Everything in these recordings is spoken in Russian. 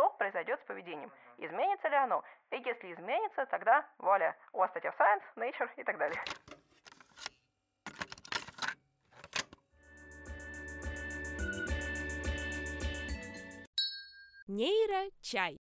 что произойдет с поведением, изменится ли оно, и если изменится, тогда вуаля, у вас статья в Science, Nature и так далее. Нейрочай.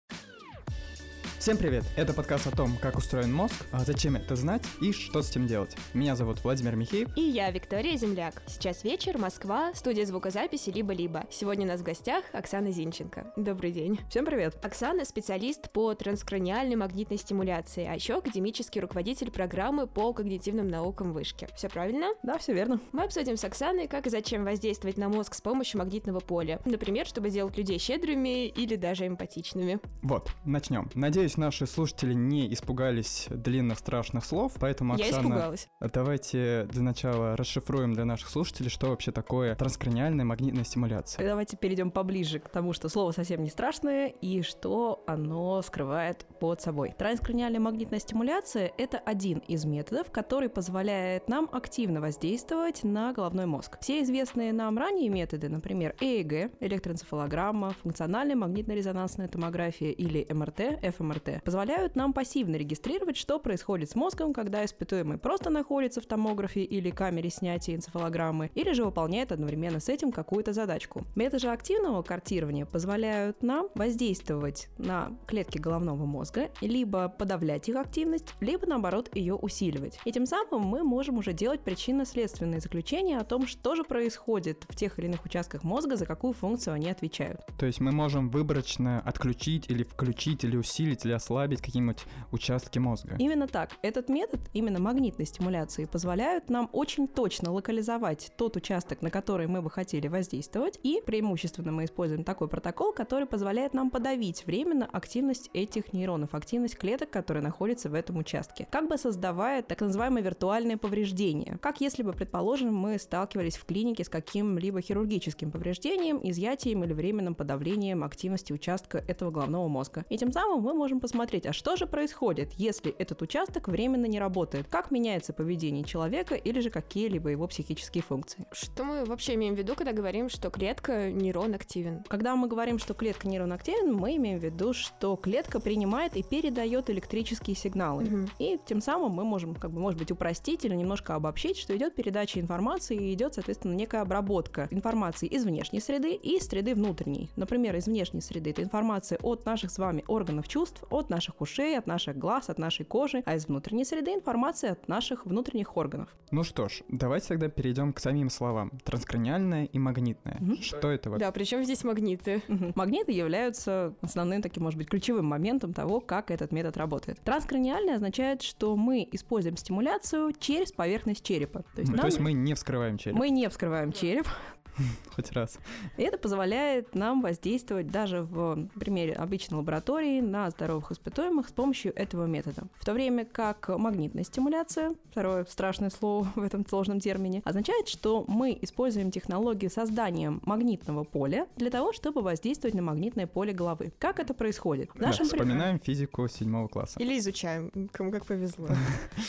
Всем привет! Это подкаст о том, как устроен мозг, а зачем это знать и что с этим делать. Меня зовут Владимир Михеев. И я, Виктория Земляк. Сейчас вечер, Москва, студия звукозаписи «Либо-либо». Сегодня у нас в гостях Оксана Зинченко. Добрый день. Всем привет. Оксана – специалист по транскраниальной магнитной стимуляции, а еще академический руководитель программы по когнитивным наукам вышки. Все правильно? Да, все верно. Мы обсудим с Оксаной, как и зачем воздействовать на мозг с помощью магнитного поля. Например, чтобы сделать людей щедрыми или даже эмпатичными. Вот, начнем. Надеюсь, Надеюсь, наши слушатели не испугались длинных страшных слов, поэтому, Оксана, Я испугалась. давайте для начала расшифруем для наших слушателей, что вообще такое транскраниальная магнитная стимуляция. Давайте перейдем поближе к тому, что слово совсем не страшное и что оно скрывает под собой. Транскраниальная магнитная стимуляция — это один из методов, который позволяет нам активно воздействовать на головной мозг. Все известные нам ранее методы, например, ЭЭГ, электроэнцефалограмма, функциональная магнитно-резонансная томография или МРТ, ФМРТ, МРТ позволяют нам пассивно регистрировать, что происходит с мозгом, когда испытуемый просто находится в томографе или камере снятия энцефалограммы, или же выполняет одновременно с этим какую-то задачку. Методы активного картирования позволяют нам воздействовать на клетки головного мозга, либо подавлять их активность, либо наоборот ее усиливать. И тем самым мы можем уже делать причинно-следственные заключения о том, что же происходит в тех или иных участках мозга, за какую функцию они отвечают. То есть мы можем выборочно отключить или включить или усилить или ослабить какие-нибудь участки мозга. Именно так. Этот метод, именно магнитной стимуляции, позволяют нам очень точно локализовать тот участок, на который мы бы хотели воздействовать, и преимущественно мы используем такой протокол, который позволяет нам подавить временно активность этих нейронов, активность клеток, которые находятся в этом участке, как бы создавая так называемое виртуальное повреждение. Как если бы, предположим, мы сталкивались в клинике с каким-либо хирургическим повреждением, изъятием или временным подавлением активности участка этого головного мозга. И тем самым мы можем посмотреть, а что же происходит, если этот участок временно не работает? Как меняется поведение человека или же какие-либо его психические функции? Что мы вообще имеем в виду, когда говорим, что клетка нейрон активен? Когда мы говорим, что клетка нейрон активен, мы имеем в виду, что клетка принимает и передает электрические сигналы. Угу. И тем самым мы можем, как бы, может быть, упростить или немножко обобщить, что идет передача информации и идет, соответственно, некая обработка информации из внешней среды и среды внутренней. Например, из внешней среды это информация от наших с вами органов чувств, от наших ушей, от наших глаз, от нашей кожи, а из внутренней среды информация от наших внутренних органов. Ну что ж, давайте тогда перейдем к самим словам. Транскраниальная и магнитная. Угу. Что это вот? Да, причем здесь магниты? Угу. Магниты являются основным таким, может быть, ключевым моментом того, как этот метод работает. Транскраниальная означает, что мы используем стимуляцию через поверхность черепа. То есть, нам... То есть мы не вскрываем череп? Мы не вскрываем череп. Хоть раз. И это позволяет нам воздействовать даже в примере обычной лаборатории на здоровых испытуемых с помощью этого метода. В то время как магнитная стимуляция, второе страшное слово в этом сложном термине, означает, что мы используем технологию создания магнитного поля для того, чтобы воздействовать на магнитное поле головы. Как это происходит? В да, вспоминаем при... физику седьмого класса. Или изучаем, кому как повезло.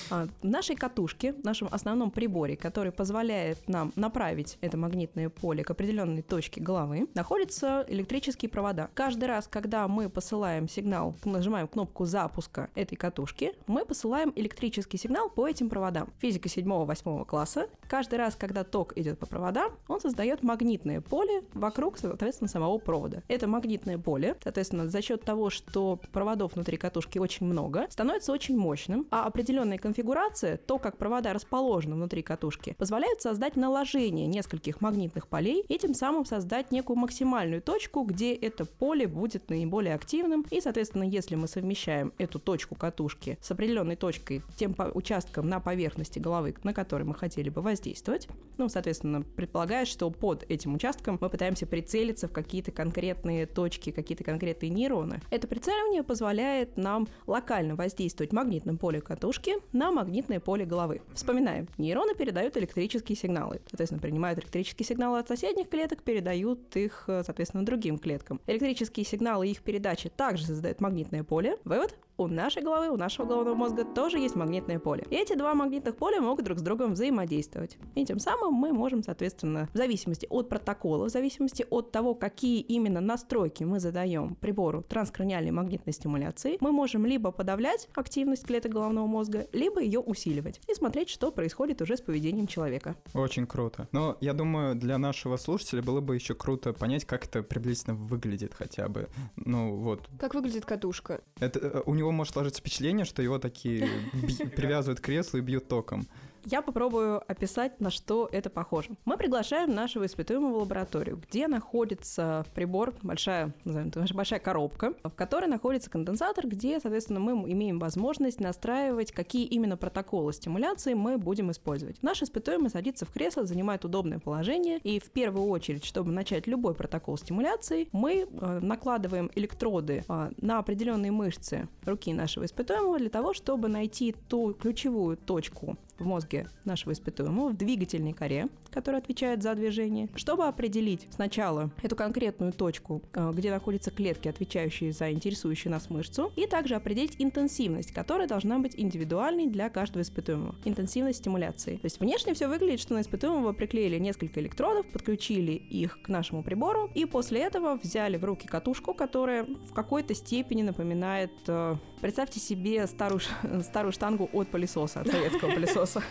А, в нашей катушке, в нашем основном приборе, который позволяет нам направить это магнитное поле к определенной точке головы, находятся электрические провода. Каждый раз, когда мы посылаем сигнал, нажимаем кнопку запуска этой катушки, мы посылаем электрический сигнал по этим проводам. Физика 7-8 класса. Каждый раз, когда ток идет по проводам, он создает магнитное поле вокруг, соответственно, самого провода. Это магнитное поле, соответственно, за счет того, что проводов внутри катушки очень много, становится очень мощным, а определенная конфигурация, то, как провода расположены внутри катушки, позволяет создать наложение нескольких магнитных магнитных полей и тем самым создать некую максимальную точку, где это поле будет наиболее активным. И, соответственно, если мы совмещаем эту точку катушки с определенной точкой, тем участком на поверхности головы, на который мы хотели бы воздействовать, ну, соответственно, предполагает, что под этим участком мы пытаемся прицелиться в какие-то конкретные точки, какие-то конкретные нейроны. Это прицеливание позволяет нам локально воздействовать магнитным полем катушки на магнитное поле головы. Вспоминаем, нейроны передают электрические сигналы, соответственно, принимают электрические сигналы сигналы от соседних клеток передают их, э, соответственно, другим клеткам. Электрические сигналы и их передачи также создают магнитное поле. Вывод? у нашей головы, у нашего головного мозга тоже есть магнитное поле. И эти два магнитных поля могут друг с другом взаимодействовать. И тем самым мы можем, соответственно, в зависимости от протокола, в зависимости от того, какие именно настройки мы задаем прибору транскраниальной магнитной стимуляции, мы можем либо подавлять активность клеток головного мозга, либо ее усиливать и смотреть, что происходит уже с поведением человека. Очень круто. Но я думаю, для нашего слушателя было бы еще круто понять, как это приблизительно выглядит хотя бы. Ну вот. Как выглядит катушка? Это э, у него него может сложиться впечатление, что его такие привязывают к креслу и бьют током. Я попробую описать, на что это похоже. Мы приглашаем нашего испытуемого в лабораторию, где находится прибор, большая, назовем это, большая коробка, в которой находится конденсатор, где, соответственно, мы имеем возможность настраивать, какие именно протоколы стимуляции мы будем использовать. Наш испытуемый садится в кресло, занимает удобное положение, и в первую очередь, чтобы начать любой протокол стимуляции, мы э, накладываем электроды э, на определенные мышцы руки нашего испытуемого для того, чтобы найти ту ключевую точку в мозге нашего испытуемого, в двигательной коре, которая отвечает за движение, чтобы определить сначала эту конкретную точку, э, где находятся клетки, отвечающие за интересующую нас мышцу, и также определить интенсивность, которая должна быть индивидуальной для каждого испытуемого. Интенсивность стимуляции. То есть внешне все выглядит, что на испытуемого приклеили несколько электродов, подключили их к нашему прибору, и после этого взяли в руки катушку, которая в какой-то степени напоминает, э, представьте себе старую, старую штангу от пылесоса, от советского пылесоса пылесоса.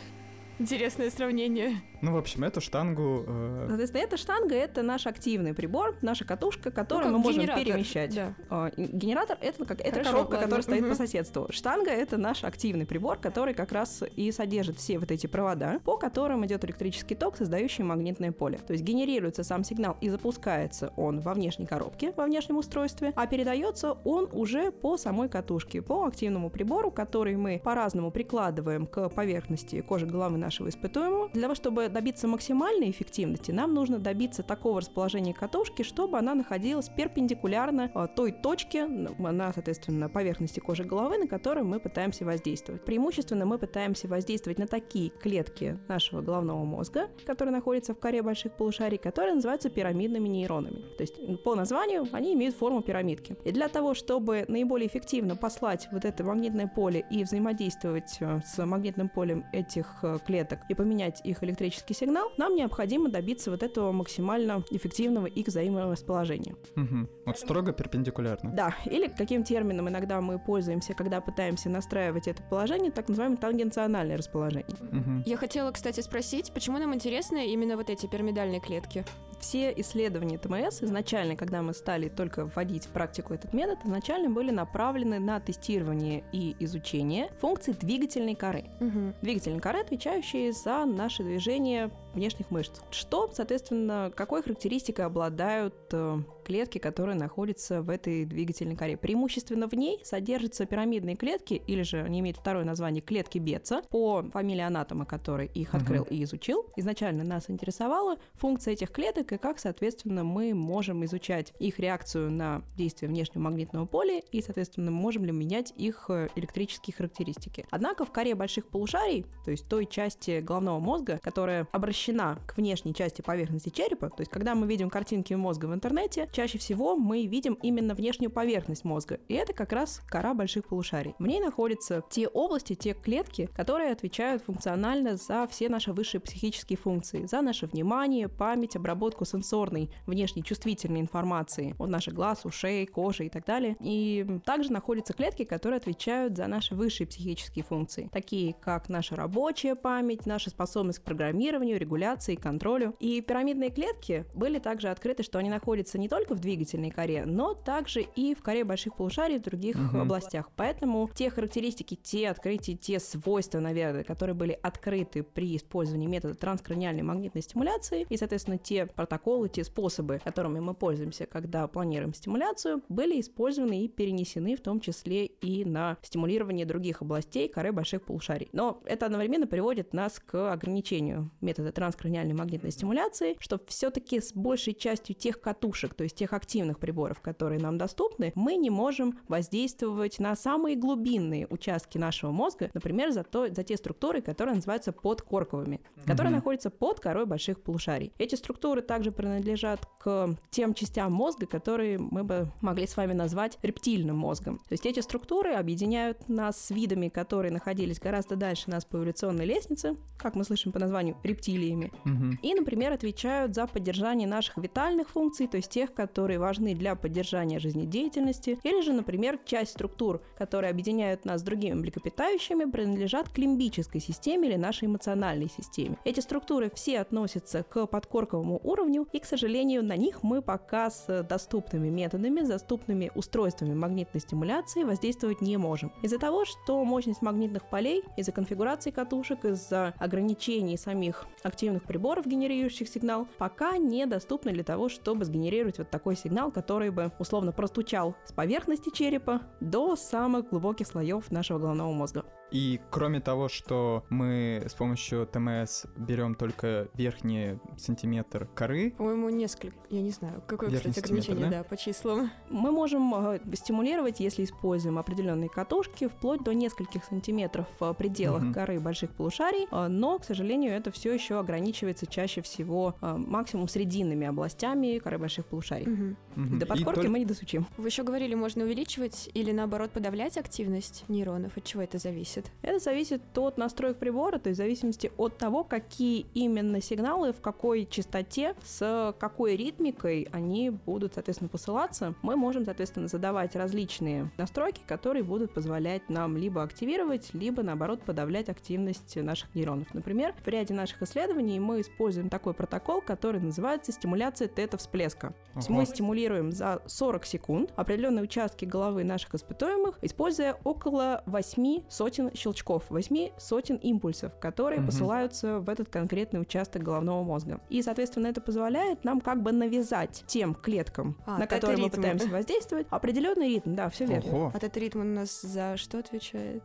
Интересное сравнение. Ну, в общем, эту штангу... Э... Соответственно, эта штанга — это наш активный прибор, наша катушка, которую ну, мы можем генератор. перемещать. Да. Э, генератор — это, как, это коробка, ладно. которая стоит угу. по соседству. Штанга — это наш активный прибор, который как раз и содержит все вот эти провода, по которым идет электрический ток, создающий магнитное поле. То есть генерируется сам сигнал и запускается он во внешней коробке, во внешнем устройстве, а передается он уже по самой катушке, по активному прибору, который мы по-разному прикладываем к поверхности кожи головы нашего испытуемого. Для того, чтобы добиться максимальной эффективности, нам нужно добиться такого расположения катушки, чтобы она находилась перпендикулярно а, той точке на, соответственно, поверхности кожи головы, на которой мы пытаемся воздействовать. Преимущественно мы пытаемся воздействовать на такие клетки нашего головного мозга, которые находятся в коре больших полушарий, которые называются пирамидными нейронами. То есть по названию они имеют форму пирамидки. И для того, чтобы наиболее эффективно послать вот это магнитное поле и взаимодействовать э, с магнитным полем этих э, клеток и поменять их электрический сигнал, нам необходимо добиться вот этого максимально эффективного их взаиморасположения. Угу. Вот строго перпендикулярно. Да, или каким термином иногда мы пользуемся, когда пытаемся настраивать это положение, так называемое тангенциональное расположение. Угу. Я хотела, кстати, спросить, почему нам интересны именно вот эти пирамидальные клетки? Все исследования ТМС изначально, когда мы стали только вводить в практику этот метод, изначально были направлены на тестирование и изучение функций двигательной коры. Угу. Двигательной коры, отвечающие за наше движение внешних мышц. Что, соответственно, какой характеристикой обладают э, клетки, которые находятся в этой двигательной коре? Преимущественно в ней содержатся пирамидные клетки, или же они имеют второе название клетки Бетца, по фамилии анатома, который их открыл угу. и изучил. Изначально нас интересовала функция этих клеток и как, соответственно, мы можем изучать их реакцию на действие внешнего магнитного поля и, соответственно, можем ли менять их э, электрические характеристики. Однако в коре больших полушарий, то есть той части головного мозга, которая обращена к внешней части поверхности черепа, то есть когда мы видим картинки мозга в интернете, чаще всего мы видим именно внешнюю поверхность мозга, и это как раз кора больших полушарий. В ней находятся те области, те клетки, которые отвечают функционально за все наши высшие психические функции, за наше внимание, память, обработку сенсорной, внешней чувствительной информации от наших глаз, ушей, кожи и так далее. И также находятся клетки, которые отвечают за наши высшие психические функции, такие как наша рабочая память, наша способность к программированию, регуляции контролю. И пирамидные клетки были также открыты, что они находятся не только в двигательной коре, но также и в коре больших полушарий в других угу. областях. Поэтому те характеристики, те открытия, те свойства, наверное, которые были открыты при использовании метода транскраниальной магнитной стимуляции, и, соответственно, те протоколы, те способы, которыми мы пользуемся, когда планируем стимуляцию, были использованы и перенесены в том числе и на стимулирование других областей коры больших полушарий. Но это одновременно приводит нас к ограничению метода транскраниальной магнитной стимуляции, что все-таки с большей частью тех катушек, то есть тех активных приборов, которые нам доступны, мы не можем воздействовать на самые глубинные участки нашего мозга, например, за, то, за те структуры, которые называются подкорковыми, которые mm-hmm. находятся под корой больших полушарий. Эти структуры также принадлежат к тем частям мозга, которые мы бы могли с вами назвать рептильным мозгом. То есть эти структуры объединяют нас с видами, которые находились гораздо дальше нас по эволюционной лестнице, как мы слышим по названию рептилиями, mm-hmm. и, например, отвечают за поддержание наших витальных функций, то есть тех, которые важны для поддержания жизнедеятельности, или же, например, часть структур, которые объединяют нас с другими млекопитающими, принадлежат к лимбической системе или нашей эмоциональной системе. Эти структуры все относятся к подкорковому уровню, и, к сожалению, на них мы пока с доступными методами, доступными устройствами магнитной стимуляции воздействовать не можем. Из-за того, что мощность магнитных полей, из-за конфигурации катушек, из-за ограничений самих активных приборов, генерирующих сигнал, пока недоступны для того, чтобы сгенерировать такой сигнал, который бы условно простучал с поверхности черепа до самых глубоких слоев нашего головного мозга. И кроме того, что мы с помощью ТМС берем только верхний сантиметр коры. По-моему, несколько. Я не знаю, какое, верхний кстати, ограничение, да? да, по числам. Мы можем э, стимулировать, если используем определенные катушки, вплоть до нескольких сантиметров в пределах угу. коры больших полушарий, э, но, к сожалению, это все еще ограничивается чаще всего э, максимум срединными областями коры больших полушарий. Угу. Угу. До подкорки только... мы не досучим. Вы еще говорили, можно увеличивать или наоборот подавлять активность нейронов. От чего это зависит? Зависит? Это зависит от настроек прибора, то есть в зависимости от того, какие именно сигналы, в какой частоте, с какой ритмикой они будут, соответственно, посылаться. Мы можем, соответственно, задавать различные настройки, которые будут позволять нам либо активировать, либо, наоборот, подавлять активность наших нейронов. Например, в ряде наших исследований мы используем такой протокол, который называется стимуляция тета-всплеска. Есть мы стимулируем за 40 секунд определенные участки головы наших испытуемых, используя около 8 сотен сотен щелчков, восьми сотен импульсов, которые угу. посылаются в этот конкретный участок головного мозга. И, соответственно, это позволяет нам как бы навязать тем клеткам, а, на которые мы пытаемся воздействовать, определенный ритм. Да, все верно. Ого. А этот ритм у нас за что отвечает?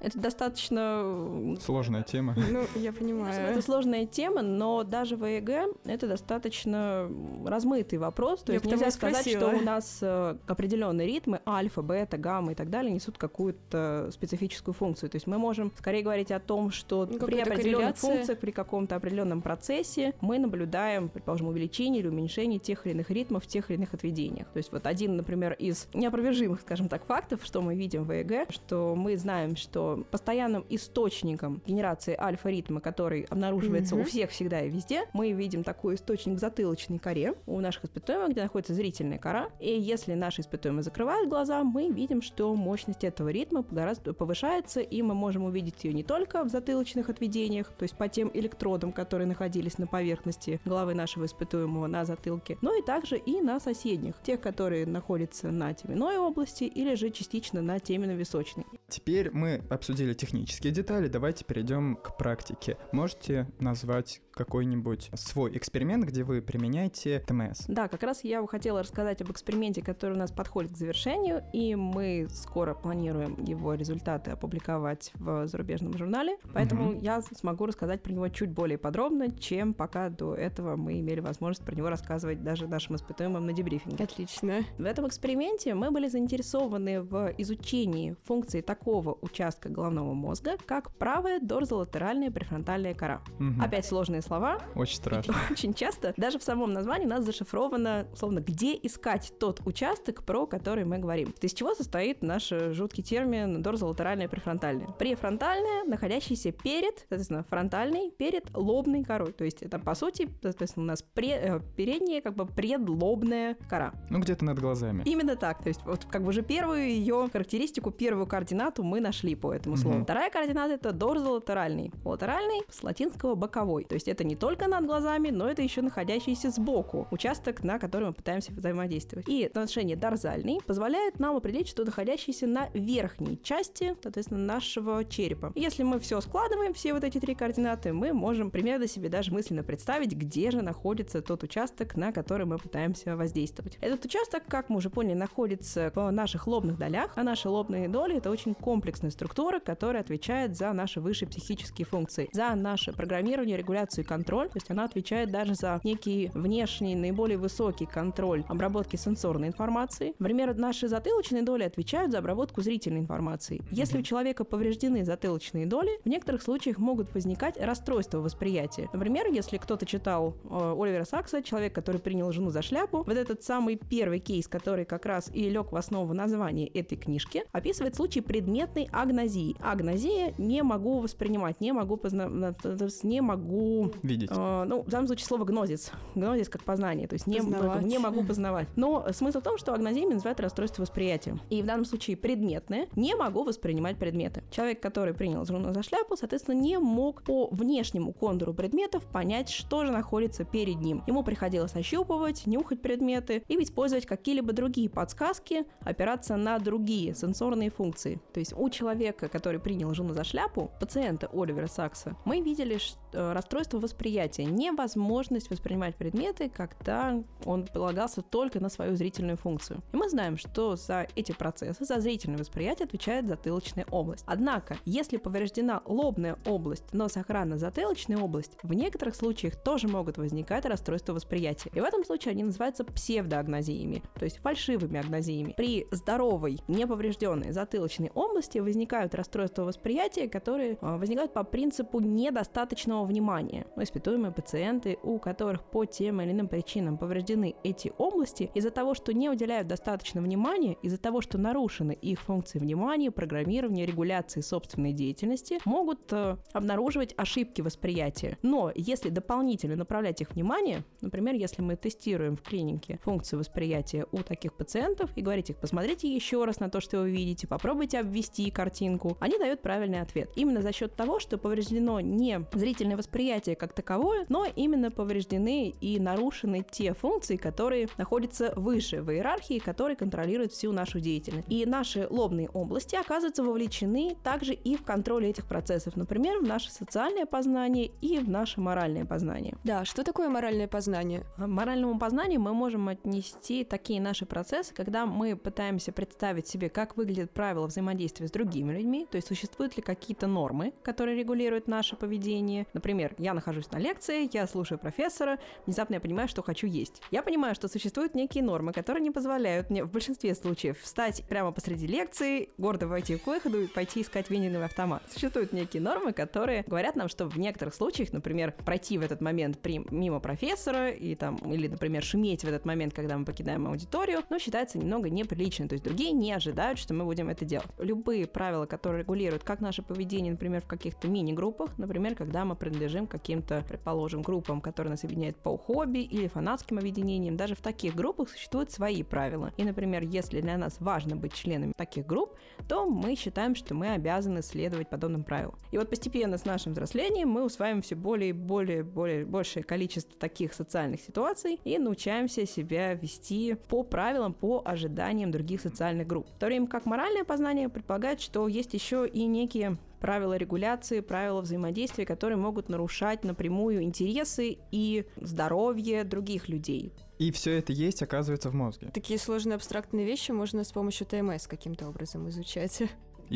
Это достаточно... Сложная тема. Ну, я понимаю. Это сложная тема, но даже в ЭЭГ это достаточно размытый вопрос. То есть нельзя сказать, что у нас э, определенные ритмы, альфа, бета, гамма и так далее, несут какую-то специфическую функцию функцию. То есть мы можем скорее говорить о том, что ну, при определенных функциях, при каком-то определенном процессе мы наблюдаем, предположим, увеличение или уменьшение тех или иных ритмов в тех или иных отведениях. То есть вот один, например, из неопровержимых, скажем так, фактов, что мы видим в ЭЭГ, что мы знаем, что постоянным источником генерации альфа-ритма, который обнаруживается mm-hmm. у всех всегда и везде, мы видим такой источник в затылочной коре у наших испытуемых, где находится зрительная кора. И если наши испытуемые закрывают глаза, мы видим, что мощность этого ритма гораздо повышается, и мы можем увидеть ее не только в затылочных отведениях, то есть по тем электродам, которые находились на поверхности головы нашего испытуемого на затылке, но и также и на соседних, тех, которые находятся на теменной области или же частично на теменно-височной. Теперь мы обсудили технические детали, давайте перейдем к практике. Можете назвать какой-нибудь свой эксперимент, где вы применяете ТМС? Да, как раз я бы хотела рассказать об эксперименте, который у нас подходит к завершению, и мы скоро планируем его результаты опубликовать в зарубежном журнале, поэтому угу. я смогу рассказать про него чуть более подробно, чем пока до этого мы имели возможность про него рассказывать даже нашим испытуемым на дебрифинге. Отлично. В этом эксперименте мы были заинтересованы в изучении функции такого участка головного мозга, как правая дорзолатеральная префронтальная кора. Угу. Опять сложные сложные слова. Очень страшно. И очень часто даже в самом названии у нас зашифровано, условно, где искать тот участок, про который мы говорим. Из чего состоит наш жуткий термин дорзолатеральная префронтальная? Префронтальная, находящаяся перед, соответственно, фронтальной, перед лобной корой. То есть это, по сути, соответственно, у нас пре, э, передняя, как бы предлобная кора. Ну, где-то над глазами. Именно так. То есть вот как бы уже первую ее характеристику, первую координату мы нашли по этому слову. Угу. Вторая координата это дорзолатеральный. Латеральный с латинского боковой. То есть это не только над глазами, но это еще находящийся сбоку участок, на который мы пытаемся взаимодействовать. И отношение дорзальный позволяет нам определить, что находящийся на верхней части, соответственно, нашего черепа. И если мы все складываем, все вот эти три координаты, мы можем примерно себе даже мысленно представить, где же находится тот участок, на который мы пытаемся воздействовать. Этот участок, как мы уже поняли, находится в наших лобных долях, а наши лобные доли — это очень комплексная структура, которая отвечает за наши высшие психические функции, за наше программирование, регуляцию функции контроль, то есть она отвечает даже за некий внешний, наиболее высокий контроль обработки сенсорной информации. Например, наши затылочные доли отвечают за обработку зрительной информации. Если у человека повреждены затылочные доли, в некоторых случаях могут возникать расстройства восприятия. Например, если кто-то читал э, Оливера Сакса, человек, который принял жену за шляпу, вот этот самый первый кейс, который как раз и лег в основу названия этой книжки, описывает случай предметной агнозии. Агнозия не могу воспринимать, не могу позна... не могу Видеть. Э, ну, в данном случае слово гнозис. Гнозис как познание, то есть не, Познавать. не могу познавать. Но смысл в том, что агнозиями называют расстройство восприятия. И в данном случае предметное не могу воспринимать предметы. Человек, который принял жену за шляпу, соответственно, не мог по внешнему контуру предметов понять, что же находится перед ним. Ему приходилось ощупывать, нюхать предметы и использовать какие-либо другие подсказки, опираться на другие сенсорные функции. То есть у человека, который принял жену за шляпу, пациента Оливера Сакса, мы видели что, расстройство восприятия, невозможность воспринимать предметы, когда он полагался только на свою зрительную функцию. И мы знаем, что за эти процессы, за зрительное восприятие отвечает затылочная область. Однако, если повреждена лобная область, но сохранна затылочная область, в некоторых случаях тоже могут возникать расстройства восприятия. И в этом случае они называются псевдоагнозиями, то есть фальшивыми агнозиями. При здоровой, неповрежденной затылочной области возникают расстройства восприятия, которые э, возникают по принципу недостаточного внимания. Ну, испытуемые пациенты, у которых по тем или иным причинам повреждены эти области, из-за того, что не уделяют достаточно внимания, из-за того, что нарушены их функции внимания, программирования, регуляции собственной деятельности, могут э, обнаруживать ошибки восприятия. Но если дополнительно направлять их внимание, например, если мы тестируем в клинике функцию восприятия у таких пациентов и говорить их, посмотрите еще раз на то, что вы видите, попробуйте обвести картинку, они дают правильный ответ. Именно за счет того, что повреждено не зрительное восприятие как таковое, но именно повреждены и нарушены те функции, которые находятся выше в иерархии, которые контролируют всю нашу деятельность. И наши лобные области оказываются вовлечены также и в контроль этих процессов, например, в наше социальное познание и в наше моральное познание. Да, что такое моральное познание? К моральному познанию мы можем отнести такие наши процессы, когда мы пытаемся представить себе, как выглядят правила взаимодействия с другими людьми, то есть существуют ли какие-то нормы, которые регулируют наше поведение. Например, я нахожусь на лекции, я слушаю профессора, внезапно я понимаю, что хочу есть. Я понимаю, что существуют некие нормы, которые не позволяют мне в большинстве случаев встать прямо посреди лекции, гордо войти к выходу и пойти искать виниловый автомат. Существуют некие нормы, которые говорят нам, что в некоторых случаях, например, пройти в этот момент при, мимо профессора и там, или, например, шуметь в этот момент, когда мы покидаем аудиторию, ну, считается немного неприлично. То есть другие не ожидают, что мы будем это делать. Любые правила, которые регулируют как наше поведение, например, в каких-то мини-группах, например, когда мы принадлежим каким-то, предположим, группам, которые нас объединяют по хобби или фанатским объединениям, даже в таких группах существуют свои правила. И, например, если для нас важно быть членами таких групп, то мы считаем, что мы обязаны следовать подобным правилам. И вот постепенно с нашим взрослением мы усваиваем все более и более, более большее количество таких социальных ситуаций и научаемся себя вести по правилам, по ожиданиям других социальных групп. В то время как моральное познание предполагает, что есть еще и некие правила регуляции, правила взаимодействия, которые могут нарушать напрямую интересы и здоровье других людей. И все это есть, оказывается, в мозге. Такие сложные абстрактные вещи можно с помощью ТМС каким-то образом изучать.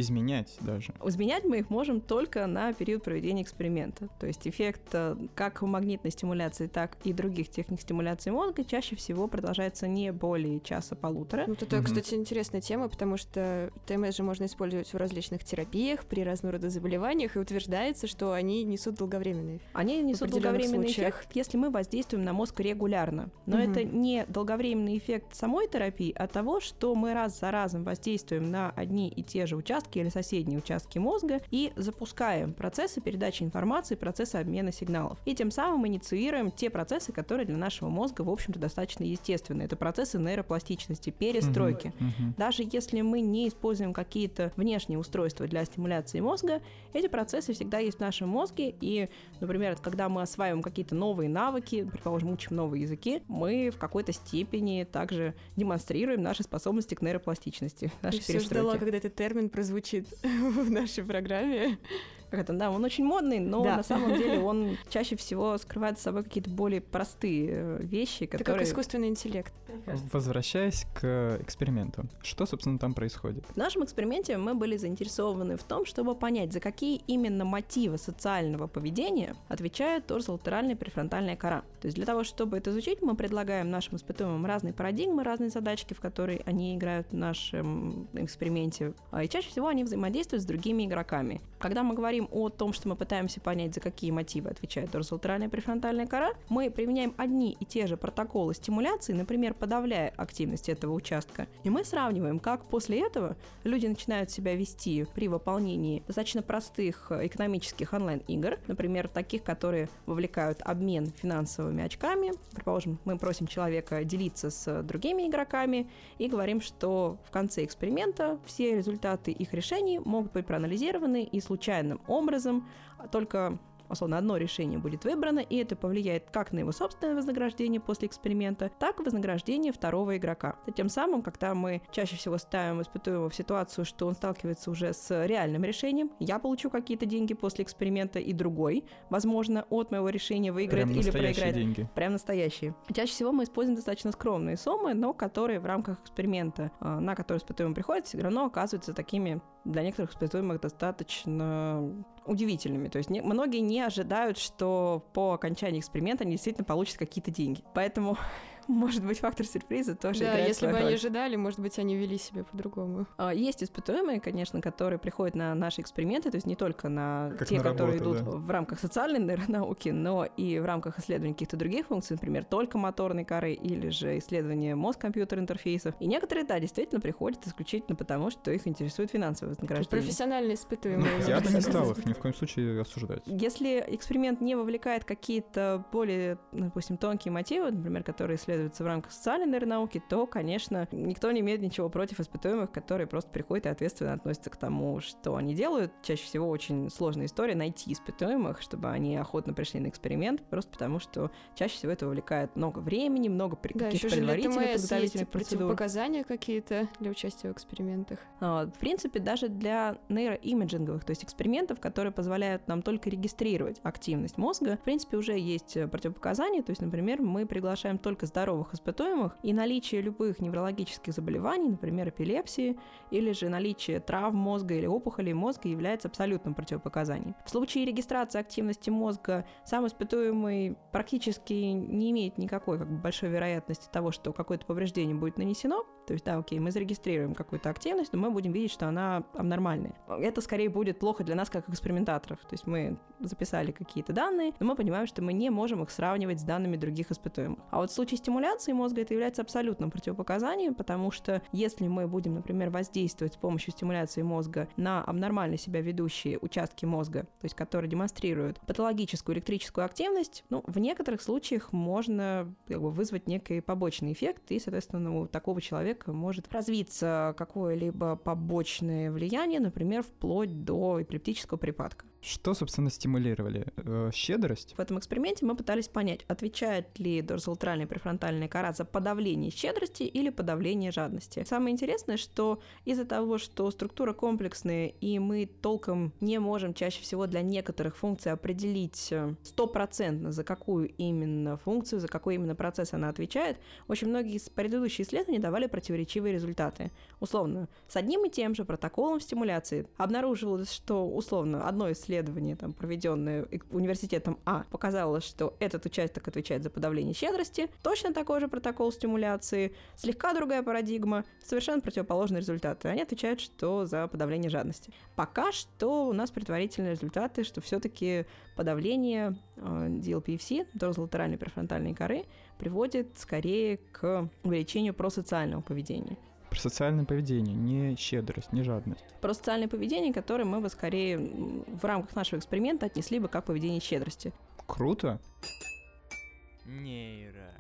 Изменять даже. Изменять мы их можем только на период проведения эксперимента. То есть эффект э, как магнитной стимуляции, так и других техник стимуляции мозга чаще всего продолжается не более часа-полутора. Вот это, Мгм. кстати, интересная тема, потому что ТМС же можно использовать в различных терапиях, при разного рода заболеваниях, и утверждается, что они несут долговременный эффект. Они несут долговременный случаях. эффект, если мы воздействуем на мозг регулярно. Но Мгм. это не долговременный эффект самой терапии, а того, что мы раз за разом воздействуем на одни и те же участки или соседние участки мозга и запускаем процессы передачи информации, процессы обмена сигналов. И тем самым инициируем те процессы, которые для нашего мозга, в общем-то, достаточно естественны. Это процессы нейропластичности, перестройки. Мгм, мгм. Даже если мы не используем какие-то внешние устройства для стимуляции мозга, эти процессы всегда есть в нашем мозге. И, например, когда мы осваиваем какие-то новые навыки, предположим, учим новые языки, мы в какой-то степени также демонстрируем наши способности к нейропластичности, наши Я все ждала, перестройки. когда этот термин прозвучит в нашей программе. Как это, да, он очень модный, но Да. на самом деле он чаще всего скрывает за собой какие-то более простые э, вещи, Это как которые... искусственный интеллект. Возвращаясь к эксперименту. Что, собственно, там происходит? В нашем эксперименте мы были заинтересованы в том, чтобы понять, за какие именно мотивы социального поведения отвечает торзолатеральная префронтальная кора. То есть для того, чтобы это изучить, мы предлагаем нашим испытуемым разные парадигмы, разные задачки, в которые они играют в нашем эксперименте. А, И чаще всего они взаимодействуют с другими игроками. Когда мы говорим о том, что мы пытаемся понять, за какие мотивы отвечает торзолатеральная префронтальная кора, мы применяем одни и те же протоколы стимуляции, например, подавляя активность этого участка. И мы сравниваем, как после этого люди начинают себя вести при выполнении достаточно простых э, экономических онлайн-игр, например, таких, которые вовлекают обмен финансовыми очками. Предположим, мы просим человека делиться с другими игроками и говорим, что в конце эксперимента все результаты их решений могут быть проанализированы и случайным образом только условно, одно решение будет выбрано, и это повлияет как на его собственное вознаграждение после эксперимента, так и вознаграждение второго игрока. И тем самым, когда мы чаще всего ставим испытуемого в ситуацию, что он сталкивается уже с реальным решением, я получу какие-то деньги после эксперимента, и другой, возможно, от моего решения выиграет Прям или проиграет. деньги. Прям настоящие. Чаще всего мы используем достаточно скромные суммы, но которые в рамках эксперимента, а, на который испытуемый приходит, все равно оказываются такими для некоторых испытуемых достаточно удивительными. То есть не- многие не ожидают, что по окончании эксперимента они действительно получат какие-то деньги. Поэтому, может быть, фактор сюрприза тоже Да, играет если свою бы они роль. ожидали, может быть, они вели себя по-другому. А, Есть испытуемые, конечно, которые приходят на наши эксперименты, то есть не только на Как те, на которые работу, идут да. в рамках социальной нейронауки, но и в рамках исследований каких-то других функций, например, только моторной коры или же исследования мозг-компьютер интерфейсов. И некоторые, да, действительно приходят исключительно потому, что их интересует финансовое вознаграждение. Профессионально испытуемые. Ну, Я бы не стал их ни в коем случае осуждать. Если эксперимент не вовлекает какие-то более, допустим, тонкие мотивы, например, которые исследуются в рамках социальной нейронауки, то, конечно, никто не имеет ничего против испытуемых, которые просто приходят и ответственно относятся к тому, что они делают. Чаще всего очень сложная история найти испытуемых, чтобы они охотно пришли на эксперимент, просто потому что чаще всего это вовлекает много времени, много при- Да, каких-то предварительных подготовительных процедур. противопоказания какие-то для участия в экспериментах. А, В принципе, даже для нейроимиджинговых, то есть экспериментов, которые позволяют нам только регистрировать активность мозга, в принципе, уже есть э, противопоказания. То есть, например, мы приглашаем только здоровых испытуемых, и наличие любых неврологических заболеваний, например, эпилепсии, или же наличие травм мозга или опухолей мозга является абсолютным противопоказанием. В случае регистрации активности мозга сам испытуемый практически не имеет никакой как бы, большой вероятности того, что какое-то повреждение будет нанесено. То есть, да, окей, мы зарегистрируем какую-то активность, но мы будем видеть, что она абнормальная. Это скорее будет плохо для нас, как экспериментаторов. То есть мы записали какие-то данные, но мы понимаем, что мы не можем их сравнивать с данными других испытуемых. А вот в случае стимуляции мозга это является абсолютным противопоказанием, потому что если мы будем, например, воздействовать с помощью стимуляции мозга на абнормально себя ведущие участки мозга, то есть которые демонстрируют патологическую электрическую активность, ну, в некоторых случаях можно как бы, вызвать некий побочный эффект, и, соответственно, у такого человека может развиться какое-либо побочное влияние, например, вплоть до эпилептического припадка. Что, собственно, стимулировали? Э, щедрость? В этом эксперименте мы пытались понять, отвечает ли дорзолатеральная префронтальная кора за подавление щедрости или подавление жадности. Самое интересное, что из-за того, что структура комплексная, и мы толком не можем чаще всего для некоторых функций определить э, стопроцентно, за какую именно функцию, за какой именно процесс она отвечает, очень многие предыдущие исследования давали противоречивые результаты. Условно, с одним и тем же протоколом стимуляции обнаруживалось, что, условно, одно исследование, там, проведенное университетом А, показало, что этот участок отвечает за подавление щедрости, точно такой же протокол стимуляции, слегка другая парадигма, совершенно противоположные результаты. Они отвечают, что за подавление жадности. Пока что у нас предварительные результаты, что все-таки подавление э, DLPFC, дорзолатеральной префронтальной коры, приводит скорее к увеличению просоциального поведения. Про социальное поведение, не щедрость, не жадность. Про социальное поведение, которое мы бы скорее в рамках нашего эксперимента отнесли бы как поведение щедрости. Круто. Нейро.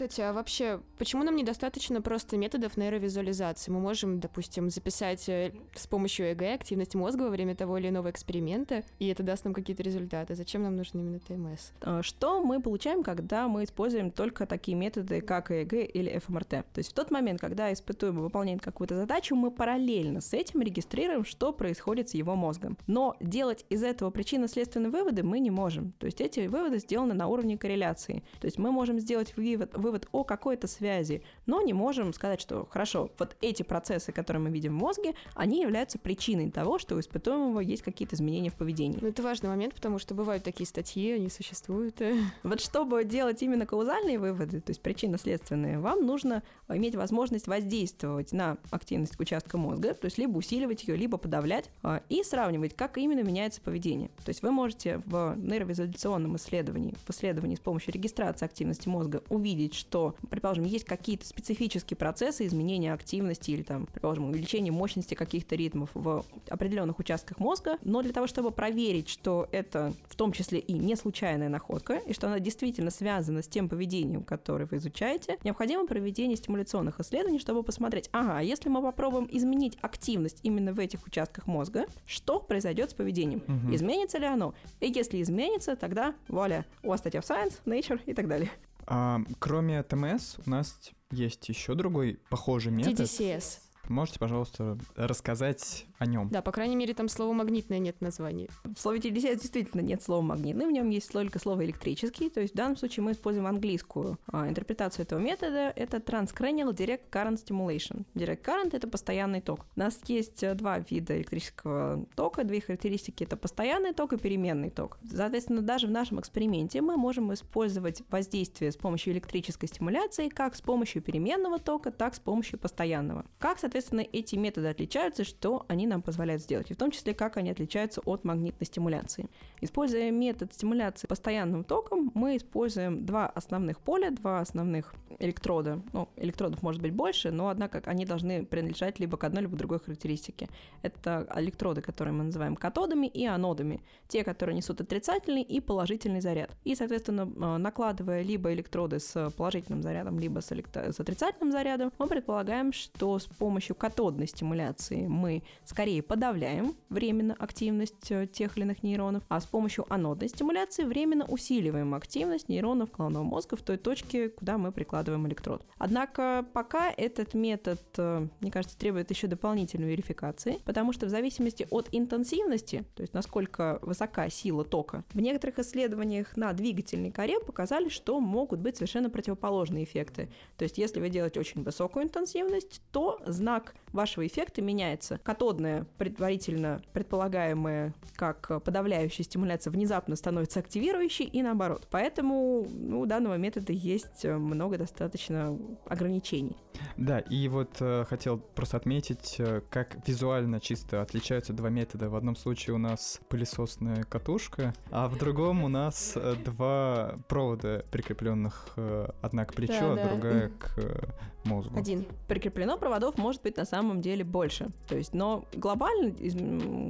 Кстати, а вообще, почему нам недостаточно просто методов нейровизуализации? Мы можем, допустим, записать э, с помощью ЭГ активность мозга во время того или иного эксперимента, и это даст нам какие-то результаты. Зачем нам нужен именно ТМС? А, что мы получаем, когда мы используем только такие методы, как ЭЭГ или ФМРТ? То есть в тот момент, когда испытуемый выполняет какую-то задачу, мы параллельно с этим регистрируем, что происходит с его мозгом. Но делать из этого причинно-следственные выводы мы не можем. То есть эти выводы сделаны на уровне корреляции. То есть мы можем сделать вывод, вывод о какой-то связи, но не можем сказать, что хорошо, вот эти процессы, которые мы видим в мозге, они являются причиной того, что у испытуемого есть какие-то изменения в поведении. Ну, это важный момент, потому что бывают такие статьи, они существуют. Вот чтобы делать именно каузальные выводы, то есть причинно-следственные, вам нужно иметь возможность воздействовать на активность участка мозга, то есть либо усиливать ее, либо подавлять, а, и сравнивать, как именно меняется поведение. То есть вы можете в нейровизуализационном исследовании, в исследовании с помощью регистрации активности мозга увидеть, что, предположим, есть какие-то специфические процессы изменения активности или, там, предположим, увеличения мощности каких-то ритмов в определенных участках мозга, но для того, чтобы проверить, что это в том числе и не случайная находка, и что она действительно связана с тем поведением, которое вы изучаете, необходимо проведение стимуляционных исследований, чтобы посмотреть, ага, а если мы попробуем изменить активность именно в этих участках мозга, что произойдет с поведением? Угу. Изменится ли оно? И если изменится, тогда вуаля, у вас статья в Science, Nature и так далее. А, кроме ТМС у нас есть еще другой похожий метод. TDCS. Можете, пожалуйста, рассказать о нем? Да, по крайней мере, там слова магнитное нет названия. В слове телесет действительно нет слова магнитный, в нем есть только слово электрический, то есть в данном случае мы используем английскую а, интерпретацию этого метода. Это Transcranial Direct Current Stimulation. Direct Current — это постоянный ток. У нас есть э, два вида электрического тока, две характеристики — это постоянный ток и переменный ток. Соответственно, даже в нашем эксперименте мы можем использовать воздействие с помощью электрической стимуляции как с помощью переменного тока, так и с помощью постоянного. Как, соответственно, соответственно, эти методы отличаются, что они нам позволяют сделать, и в том числе, как они отличаются от магнитной стимуляции. Используя метод стимуляции постоянным током, мы используем два основных поля, два основных электрода. Ну, электродов может быть больше, но, однако, они должны принадлежать либо к одной, либо к другой характеристике. Это электроды, которые мы называем катодами и анодами. Те, которые несут отрицательный и положительный заряд. И, соответственно, э, накладывая либо электроды с положительным зарядом, либо с, электро... с отрицательным зарядом, мы предполагаем, что с помощью помощью катодной стимуляции мы скорее подавляем временно активность э, тех или иных нейронов, а с помощью анодной стимуляции временно усиливаем активность нейронов головного мозга в той точке, куда мы прикладываем электрод. Однако пока этот метод, э, мне кажется, требует еще дополнительной верификации, потому что в зависимости от интенсивности, то есть насколько высока сила тока, в некоторых исследованиях на двигательной коре показали, что могут быть совершенно противоположные эффекты. То есть если вы делаете очень высокую интенсивность, то знак знак вашего эффекта меняется. Катодная, предварительно предполагаемая как подавляющая стимуляция, внезапно становится активирующей и наоборот. Поэтому ну, у данного метода есть много достаточно ограничений. Да, и вот э, хотел просто отметить, э, как визуально чисто отличаются два метода. В одном случае у нас пылесосная катушка, а в другом у нас э, два провода, прикрепленных э, одна к плечу, да, а да. другая к э, мозгу. Один. Прикреплено проводов может быть на самом деле больше. То есть, но глобально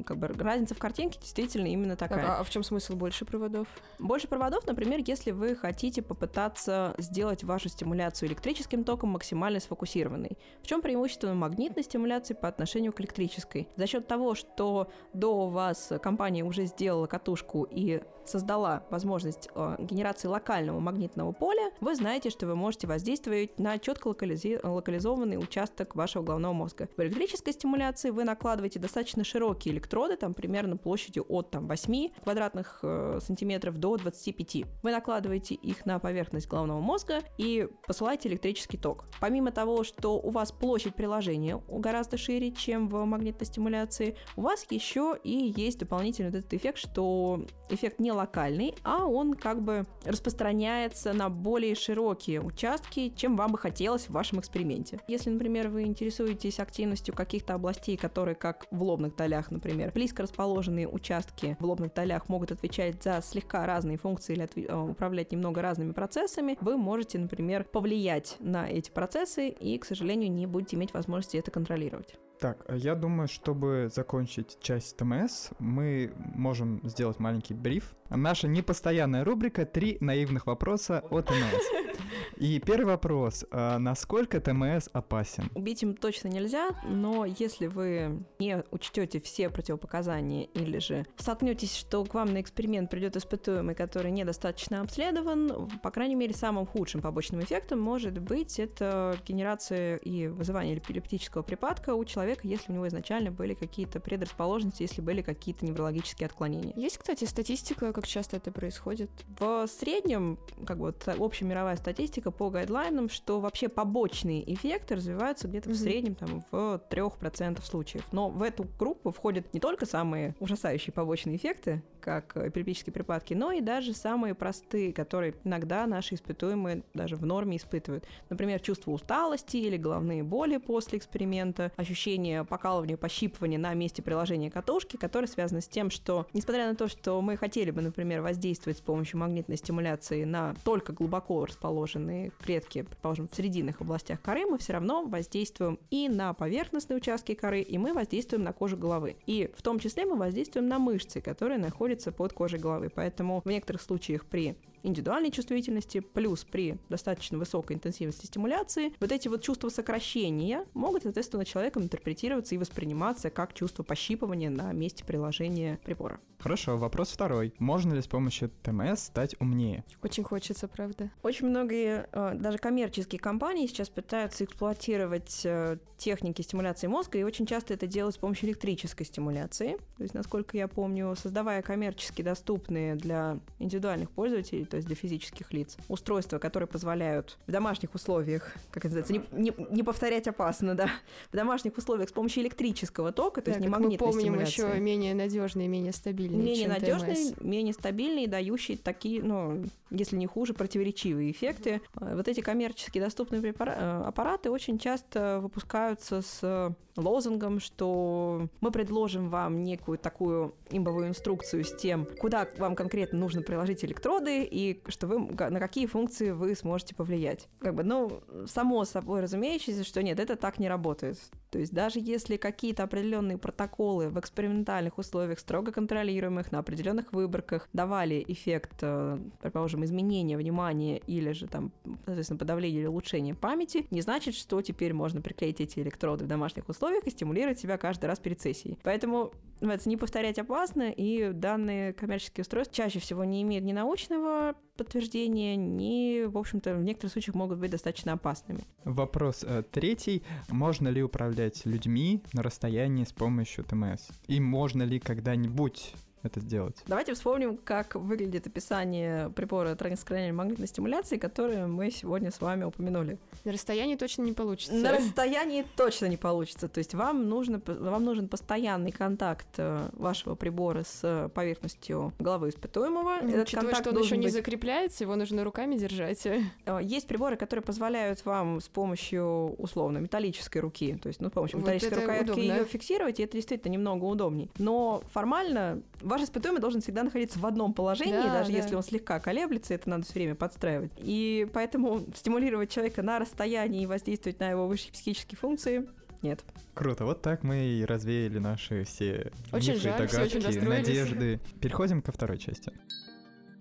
как бы разница в картинке действительно именно такая. Так, а в чем смысл больше проводов? Больше проводов, например, если вы хотите попытаться сделать вашу стимуляцию электрическим током максимально сфокусированной. В чем преимущество магнитной стимуляции по отношению к электрической? За счет того, что до вас компания уже сделала катушку и создала возможность э, генерации локального магнитного поля, вы знаете, что вы можете воздействовать на четко локализи- локализованный участок вашего головного мозга. В электрической стимуляции вы накладываете достаточно широкие электроды, там примерно площадью от там, 8 квадратных э, сантиметров до 25. Вы накладываете их на поверхность головного мозга и посылаете электрический ток. Помимо того, что у вас площадь приложения гораздо шире, чем в магнитной стимуляции, у вас еще и есть дополнительный этот эффект, что эффект не локальный, а он как бы распространяется на более широкие участки, чем вам бы хотелось в вашем эксперименте. Если, например, вы интересуетесь активностью каких-то областей, которые, как в лобных долях, например, близко расположенные участки в лобных долях могут отвечать за слегка разные функции или. Э, управлять немного разными процессами, вы можете, например, повлиять на эти процессы и, к сожалению, не будете иметь возможности это контролировать. Так, а я думаю, чтобы закончить часть ТМС, мы можем сделать маленький бриф. Наша непостоянная рубрика «Три наивных вопроса о ТМС». И первый вопрос. А насколько ТМС опасен? Убить им точно нельзя, но если вы не учтете все противопоказания или же столкнетесь, что к вам на эксперимент придет испытуемый, который недостаточно обследован, по крайней мере, самым худшим побочным эффектом может быть это генерация и вызывание эпилептического припадка у человека, если у него изначально были какие-то предрасположенности, если были какие-то неврологические отклонения. Есть, кстати, статистика, как часто это происходит? В среднем, как бы вот общемировая статистика по гайдлайнам, что вообще побочные эффекты развиваются где-то mm-hmm. в среднем там в 3% случаев. Но в эту группу входят не только самые ужасающие побочные эффекты, как эпилептические припадки, но и даже самые простые, которые иногда наши испытуемые даже в норме испытывают. Например, чувство усталости или головные боли после эксперимента, ощущение покалывания, пощипывания на месте приложения катушки, которое связано с тем, что, несмотря на то, что мы хотели бы, например, воздействовать с помощью магнитной стимуляции на только глубоко расположенные клетки, предположим, в срединных областях коры, мы все равно воздействуем и на поверхностные участки коры, и мы воздействуем на кожу головы. И в том числе мы воздействуем на мышцы, которые находятся под кожей головы. Поэтому в некоторых случаях при индивидуальной чувствительности, плюс при достаточно высокой интенсивности стимуляции, вот эти вот чувства сокращения могут, соответственно, человеком интерпретироваться и восприниматься как чувство пощипывания на месте приложения прибора. Хорошо, вопрос второй. Можно ли с помощью ТМС стать умнее? Очень хочется, правда. Очень многие, э, даже коммерческие компании сейчас пытаются эксплуатировать э, техники стимуляции мозга, и очень часто это делают с помощью электрической стимуляции. То есть, насколько я помню, создавая коммерчески доступные для индивидуальных пользователей то есть для физических лиц. Устройства, которые позволяют в домашних условиях, как это называется, не, не, не повторять опасно, да, в домашних условиях с помощью электрического тока, то да, есть не магнитной мы помним стимуляции. еще менее надежные, менее стабильные, Менее надежные, менее стабильные, дающие такие, ну, если не хуже, противоречивые эффекты. Вот эти коммерчески доступные препара- э, аппараты очень часто выпускаются с лозунгом, что мы предложим вам некую такую имбовую инструкцию с тем, куда вам конкретно нужно приложить электроды и что вы на какие функции вы сможете повлиять. Как бы, ну, само собой разумеющееся, что нет, это так не работает. То есть даже если какие-то определенные протоколы в экспериментальных условиях, строго контролируемых, на определенных выборках давали эффект, э, предположим, изменения внимания или же там, соответственно, подавления или улучшения памяти, не значит, что теперь можно приклеить эти электроды в домашних условиях и стимулировать себя каждый раз перед сессией. Поэтому это не повторять опасно, и данные коммерческие устройства чаще всего не имеют ни научного подтверждения, ни, в общем-то, в некоторых случаях могут быть достаточно опасными. Вопрос э, третий. Можно ли управлять людьми на расстоянии с помощью ТМС? И можно ли когда-нибудь это сделать. Давайте вспомним, как выглядит описание прибора транскраниальной магнитной стимуляции, который мы сегодня с вами упомянули. На расстоянии точно не получится. На расстоянии точно не получится. То есть вам, нужно, вам нужен постоянный контакт э, вашего прибора с поверхностью головы испытуемого. Ну, Этот Учитывая, контакт что он еще быть... не закрепляется, его нужно руками держать. Э, есть приборы, которые позволяют вам с помощью условно металлической руки, то есть ну, с помощью вот металлической рукоятки ее фиксировать, и это действительно немного удобней. Но формально ваш испытуемый должен всегда находиться в одном положении, да, даже да. если он слегка колеблется, это надо все время подстраивать. И поэтому стимулировать человека на расстоянии и воздействовать на его высшие психические функции нет. Круто, вот так мы и развеяли наши все очень мифы, жаль, догадки, очень надежды. Переходим ко второй части.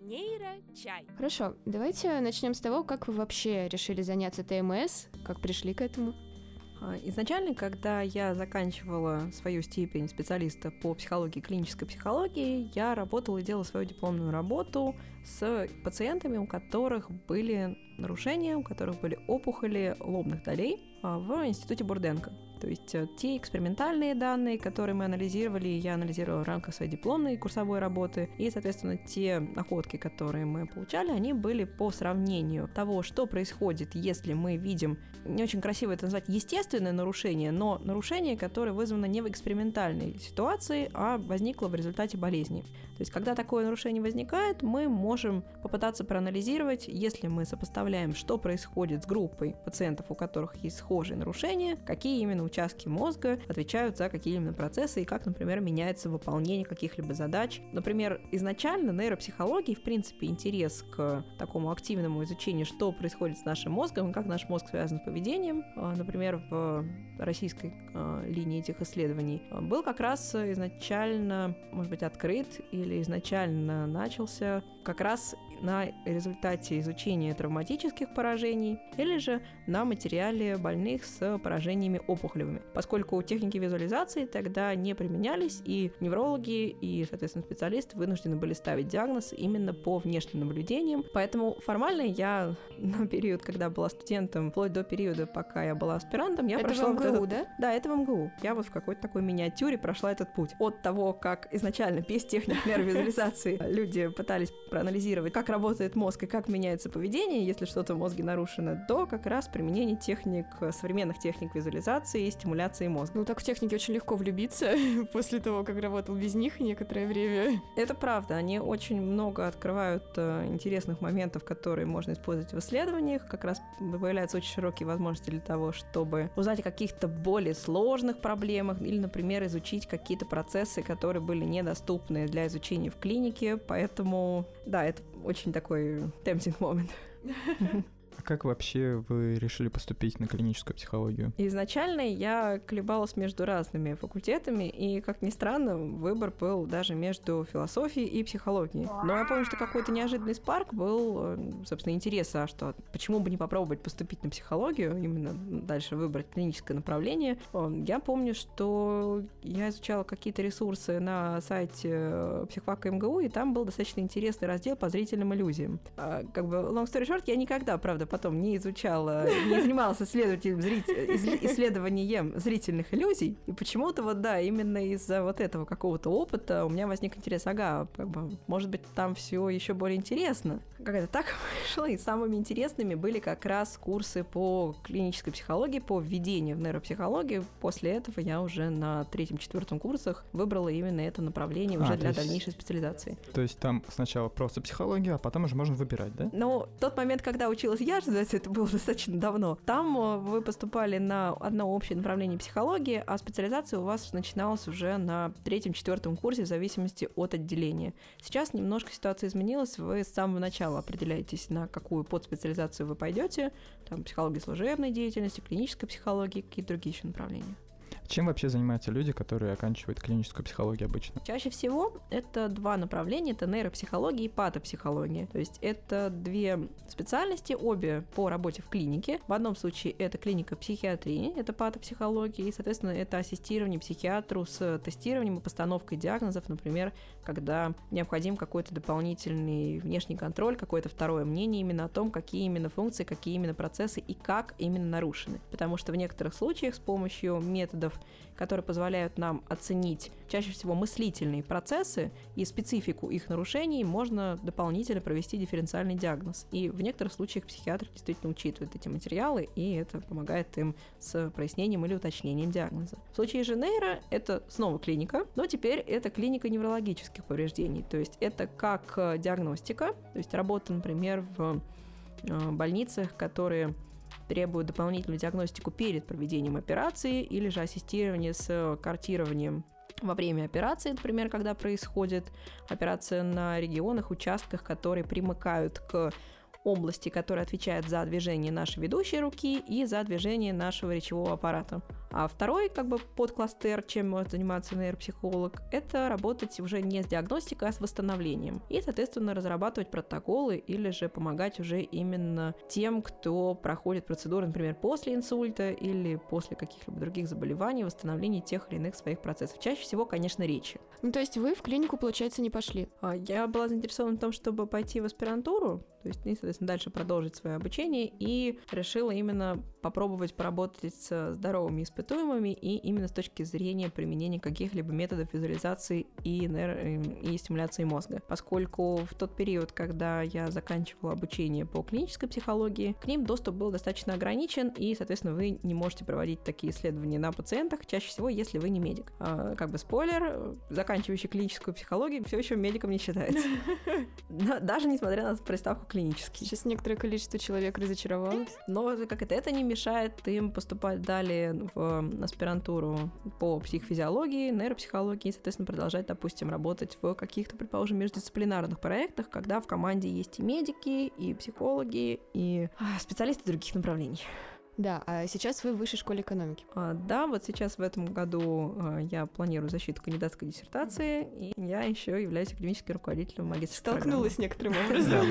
Нейрочай. Хорошо, давайте начнем с того, как вы вообще решили заняться ТМС, как пришли к этому. А, изначально, когда я заканчивала свою степень специалиста по психологии, клинической психологии, я работала и делала свою дипломную работу с пациентами, у которых были нарушения, у которых были опухоли лобных долей а, в институте Бурденко. То есть э, те экспериментальные данные, которые мы анализировали, я анализировала в рамках своей дипломной курсовой работы, и, соответственно, те находки, которые мы получали, они были по сравнению того, что происходит, если мы видим, не очень красиво это назвать, естественное нарушение, но нарушение, которое вызвано не в экспериментальной ситуации, а возникло в результате болезни. То есть, когда такое нарушение возникает, мы можем попытаться проанализировать, если мы сопоставляем, что происходит с группой пациентов, у которых есть схожие нарушения, какие именно участки мозга отвечают за какие именно процессы и как, например, меняется выполнение каких-либо задач. Например, изначально нейропсихологии, в принципе, интерес к такому активному изучению, что происходит с нашим мозгом и как наш мозг связан с поведением, а, например, в российской а, линии этих исследований, а, был как раз изначально, может быть, открыт или изначально начался как раз на результате изучения травматических поражений или же на материале больных с поражениями опухолевыми, поскольку техники визуализации тогда не применялись, и неврологи и, соответственно, специалисты вынуждены были ставить диагноз именно по внешним наблюдениям. Поэтому формально я на период, когда была студентом, вплоть до периода, пока я была аспирантом, я это прошла в МГУ, вот этот... да? Да, это в МГУ. Я вот в какой-то такой миниатюре прошла этот путь. От того, как изначально без техник нейровизуализации люди пытались проанализировать, как работает мозг и как меняется поведение, если что-то в мозге нарушено, до как раз применения техник, современных техник визуализации и стимуляции мозга. Ну, так в технике очень легко влюбиться после того, как работал без них некоторое время. Это правда. Они очень много открывают э, интересных моментов, которые можно использовать в исследованиях. Как раз появляются очень широкие возможности для того, чтобы узнать о каких-то более сложных проблемах или, например, изучить какие-то процессы, которые были недоступны для изучения в клинике. Поэтому, да, это очень такой tempting момент. А как вообще вы решили поступить на клиническую психологию? Изначально я колебалась между разными факультетами, и, как ни странно, выбор был даже между философией и психологией. Но я помню, что какой-то неожиданный спарк был, э, собственно, интереса, что почему бы не попробовать поступить на психологию, именно дальше выбрать клиническое направление. Я помню, что я изучала какие-то ресурсы на сайте э, психфака МГУ, и там был достаточно интересный раздел по зрительным иллюзиям. А, как бы, long story short, я никогда, правда, потом не изучала, не занималась исследователем, исследованием зрительных иллюзий. И почему-то вот, да, именно из-за вот этого какого-то опыта у меня возник интерес, ага, как бы, может быть, там все еще более интересно. Как это так вышло? И самыми интересными были как раз курсы по клинической психологии, по введению в нейропсихологию. После этого я уже на третьем-четвертом курсах выбрала именно это направление уже А, для есть- дальнейшей специализации. То есть там сначала просто психология, а потом уже можно выбирать, да? Но тот момент, когда училась я, называется, это было достаточно давно, там э, вы поступали на одно общее направление психологии, а специализация у вас начиналась уже на третьем-четвертом курсе в зависимости от отделения. Сейчас немножко ситуация изменилась, вы с самого начала определяетесь, на какую подспециализацию вы пойдете, там психология служебной деятельности, клиническая психология, какие-то другие еще направления. Чем вообще занимаются люди, которые оканчивают клиническую психологию обычно? Чаще всего это два направления, это нейропсихология и патопсихология. То есть это две специальности, обе по работе в клинике. В одном случае это клиника психиатрии, это патопсихология, и, соответственно, это ассистирование психиатру с тестированием и постановкой диагнозов, например, когда необходим какой-то дополнительный внешний контроль, какое-то второе мнение именно о том, какие именно функции, какие именно процессы и как именно нарушены. Потому что в некоторых случаях с помощью методов, которые позволяют нам оценить чаще всего мыслительные процессы и специфику их нарушений, можно дополнительно провести дифференциальный диагноз. И в некоторых случаях психиатр действительно учитывает эти материалы, и это помогает им с прояснением или уточнением диагноза. В случае же нейро это снова клиника, но теперь это клиника неврологических повреждений. То есть это как э, диагностика, то есть работа, например, в э, больницах, которые требуют дополнительную диагностику перед проведением операции или же ассистирование с картированием во время операции, например, когда происходит операция на регионах, участках, которые примыкают к области, которая отвечает за движение нашей ведущей руки и за движение нашего речевого аппарата. А второй, как бы, подкластер, чем может заниматься нейропсихолог, это работать уже не с диагностикой, а с восстановлением. И, соответственно, разрабатывать протоколы или же помогать уже именно тем, кто проходит процедуры, например, после инсульта или после каких-либо других заболеваний, восстановления тех или иных своих процессов. Чаще всего, конечно, речи. Ну, то есть вы в клинику, получается, не пошли? А, Я была заинтересована в том, чтобы пойти в аспирантуру, то есть, и, соответственно, дальше продолжить свое обучение, и решила именно попробовать поработать с здоровыми испытуемыми и именно с точки зрения применения каких-либо методов визуализации и, нейро- и стимуляции мозга. Поскольку в тот период, когда я заканчивала обучение по клинической психологии, к ним доступ был достаточно ограничен, и, соответственно, вы не можете проводить такие исследования на пациентах, чаще всего, если вы не медик. А, как бы спойлер, заканчивающий клиническую психологию все еще медиком не считается. Даже несмотря на приставку клинический. Сейчас некоторое количество человек разочаровалось. Но как это, это не мешает им поступать далее в аспирантуру по психофизиологии, нейропсихологии и, соответственно, продолжать, допустим, работать в каких-то, предположим, междисциплинарных проектах, когда в команде есть и медики, и психологи, и а, специалисты других направлений. Да, а сейчас вы в высшей школе экономики. А, да, вот сейчас в этом году а, я планирую защиту кандидатской диссертации, и я еще являюсь академическим руководителем магистрской Столкнулась некоторым Да, образом.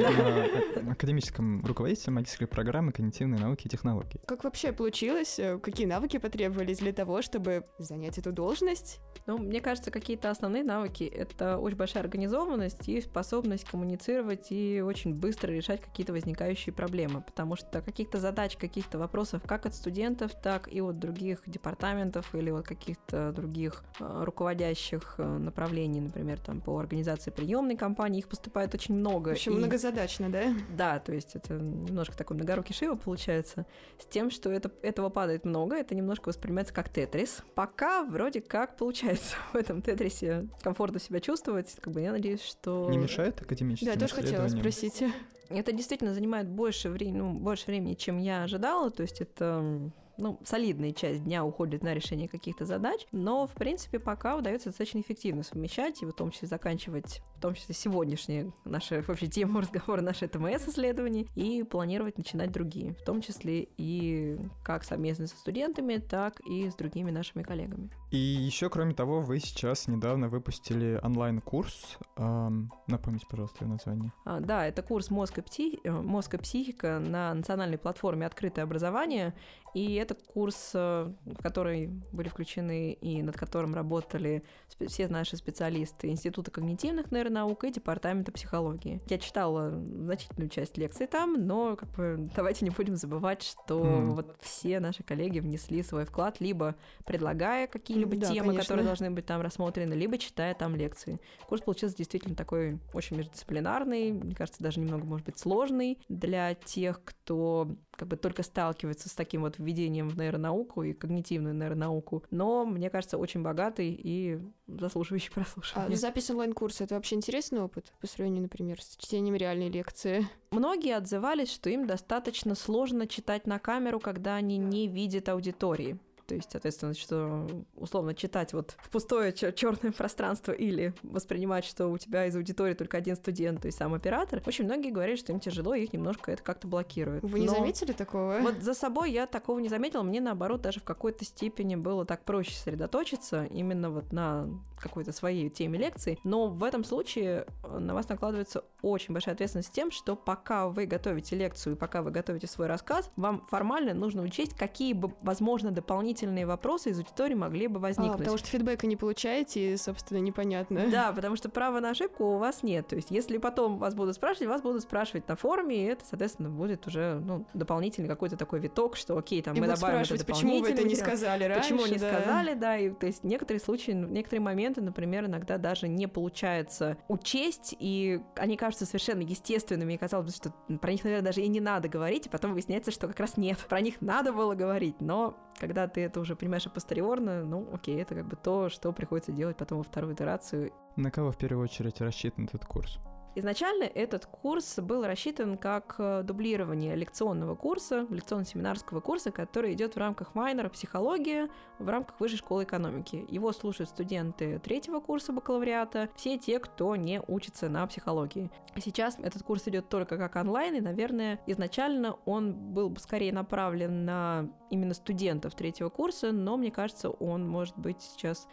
на академическом руководителе магистрской программы когнитивной науки и технологий. Как вообще получилось? Э, Какие навыки потребовались для того, чтобы занять эту должность? Ну, мне кажется, какие-то основные навыки — это очень большая организованность и способность коммуницировать и очень быстро решать какие-то возникающие проблемы, потому что каких-то задач, каких-то вопросов как от студентов, так и от других департаментов или от каких-то других э, руководящих э, направлений, например, там по организации приемной кампании, их поступает очень много. В общем, и- многозадачно, да? Да, то есть это немножко такой многорукий шива получается, с тем, что это, этого падает много, это немножко воспринимается как тетрис. Пока вроде как получается в этом тетрисе комфортно себя чувствовать, как бы я надеюсь, что... Не мешает академическим Да, я тоже хотела спросить. Это действительно занимает больше времени, ну, больше времени, чем я ожидала, то есть это ну, солидная часть дня уходит на решение каких-то задач, но, в принципе, пока удается достаточно эффективно совмещать, и в том числе заканчивать, в том числе сегодняшние наши, вообще, тему разговора, наши ТМС-исследования, и планировать начинать другие, в том числе и как совместно со студентами, так и с другими нашими коллегами. И еще, кроме того, вы сейчас недавно выпустили онлайн-курс. Ам, напомните, пожалуйста, его название. А, да, это курс «Мозг и, пси- э, «Мозг и психика» на национальной платформе «Открытое образование». И это курс, э, в который были включены и над которым работали все наши специалисты Института когнитивных нейронаук и Департамента психологии. Я читала значительную часть лекций там, но как бы, давайте не будем забывать, что Мгм. вот все наши коллеги внесли свой вклад, либо предлагая какие-либо Да, темы, конечно. которые должны быть там рассмотрены, либо читая там лекции. Курс получился действительно такой очень междисциплинарный, мне кажется, даже немного, может быть, сложный для тех, кто как бы только сталкивается с таким вот введением в нейронауку и когнитивную нейронауку, но, мне кажется, очень богатый и заслуживающий А прослушивания. запись онлайн-курса — это вообще интересный опыт по сравнению, например, с чтением реальной лекции? Многие отзывались, что им достаточно сложно читать на камеру, когда они не видят аудитории. То есть, соответственно, что условно читать вот в пустое черное пространство или воспринимать, что у тебя из аудитории только один студент, то есть сам оператор. Очень многие говорят, что им тяжело, и их немножко это как-то блокирует. Вы не Но заметили такого? Вот за собой я такого не заметила. Мне, наоборот, даже в какой-то степени было так проще сосредоточиться именно вот на какой-то своей теме лекции. Но в этом случае на вас накладывается очень большая ответственность тем, что пока вы готовите лекцию и пока вы готовите свой рассказ, вам формально нужно учесть, какие бы, возможно, дополнительные вопросы из аудитории могли бы А, возникнуть. потому что фидбэка не получаете, и, собственно, непонятно. Да, потому что права на ошибку у вас нет. То есть, если потом вас будут спрашивать, вас будут спрашивать на форуме, и это, соответственно, будет уже ну, дополнительный какой-то такой виток, что окей, там И мы добавим это почему вы это не сказали раньше. Почему не да. сказали, да, и то есть некоторые случаи, некоторые моменты, например, иногда даже не получается учесть, и они кажутся совершенно естественными, и казалось бы, что про них, наверное, даже и не надо говорить, и потом выясняется, что как раз нет, про них надо было говорить, но когда ты это уже понимаешь апостериорно, ну, окей, это как бы то, что приходится делать потом во вторую итерацию, На кого в первую очередь рассчитан этот курс? Изначально этот курс был рассчитан как э, дублирование лекционного курса, лекционно-семинарского курса, который идет в рамках майнера психология в рамках Высшей школы экономики. Его слушают студенты третьего курса бакалавриата, все те, кто не учится на психологии. Сейчас этот курс идет только как онлайн, и, наверное, изначально он был бы скорее направлен на именно студентов третьего курса, но мне кажется, он может быть сейчас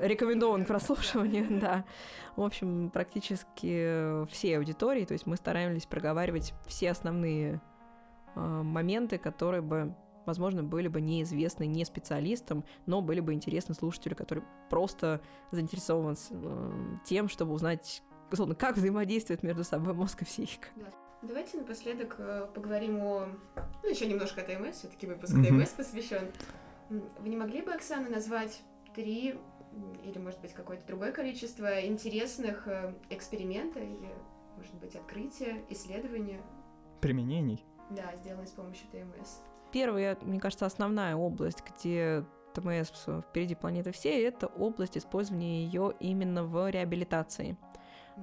рекомендован к прослушиванию, да. В общем, практически все аудитории, то есть мы стараемся проговаривать все основные э, моменты, которые бы возможно, были бы неизвестны не специалистам, но были бы интересны слушателю, который просто заинтересован э, тем, чтобы узнать, условно, как взаимодействуют между собой мозг и психика. Давайте напоследок э, поговорим о... Ну, еще немножко о ТМС, все-таки выпуск Мгм. ТМС посвящен. Вы не могли бы, Оксана, назвать три или, может быть, какое-то другое количество интересных э, эксперимента или, может быть, открытия, исследования, Применений? да, сделанные с помощью ТМС? Первая, мне кажется, основная область, где ТМС впереди планеты всей, это область использования ее именно в реабилитации.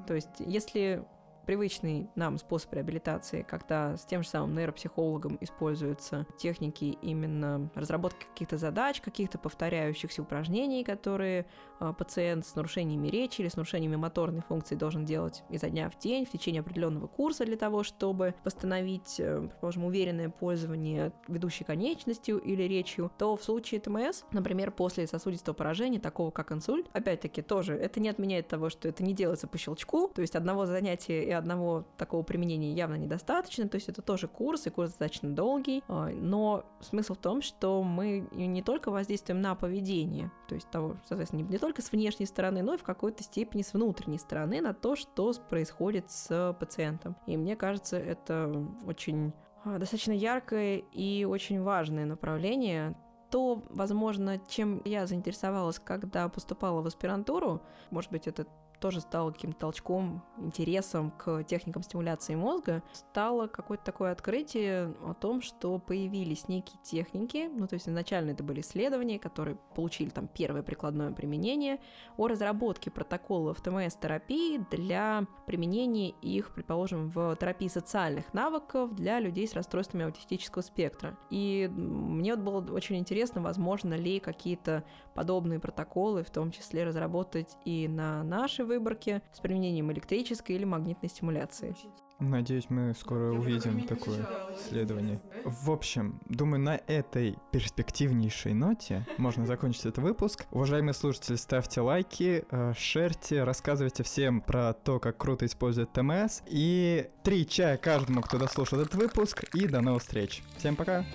То есть, если привычный нам способ реабилитации, когда с тем же самым нейропсихологом используются техники именно разработки каких-то задач, каких-то повторяющихся упражнений, которые э, пациент с нарушениями речи или с нарушениями моторной функции должен делать изо дня в день в течение определенного курса для того, чтобы восстановить, э, предположим, уверенное пользование ведущей конечностью или речью, то в случае ТМС, например, после сосудистого поражения, такого как инсульт, опять-таки тоже это не отменяет того, что это не делается по щелчку, то есть одного занятия и одного такого применения явно недостаточно, то есть это тоже курс, и курс достаточно долгий, а, но смысл в том, что мы не только воздействуем на поведение, то есть того, соответственно, не только с внешней стороны, но и в какой-то степени с внутренней стороны на то, что происходит с пациентом. И мне кажется, это очень а, достаточно яркое и очень важное направление, то, возможно, чем я заинтересовалась, когда поступала в аспирантуру, может быть, это тоже стало каким-то толчком, интересом к техникам стимуляции мозга, стало какое-то такое открытие о том, что появились некие техники, ну то есть изначально это были исследования, которые получили там первое прикладное применение, о разработке протоколов ТМС-терапии для применения их, предположим, в терапии социальных навыков для людей с расстройствами аутистического спектра. И мне вот было очень интересно, возможно ли какие-то подобные протоколы, в том числе разработать и на нашей выборке с применением электрической или магнитной стимуляции. Надеюсь, мы скоро Я увидим такое исследование. В общем, думаю, на этой перспективнейшей ноте можно закончить этот выпуск. Уважаемые слушатели, ставьте лайки, э, шерьте, рассказывайте всем про то, как круто использовать ТМС. И три чая каждому, кто дослушал этот выпуск. И до новых встреч. Всем пока!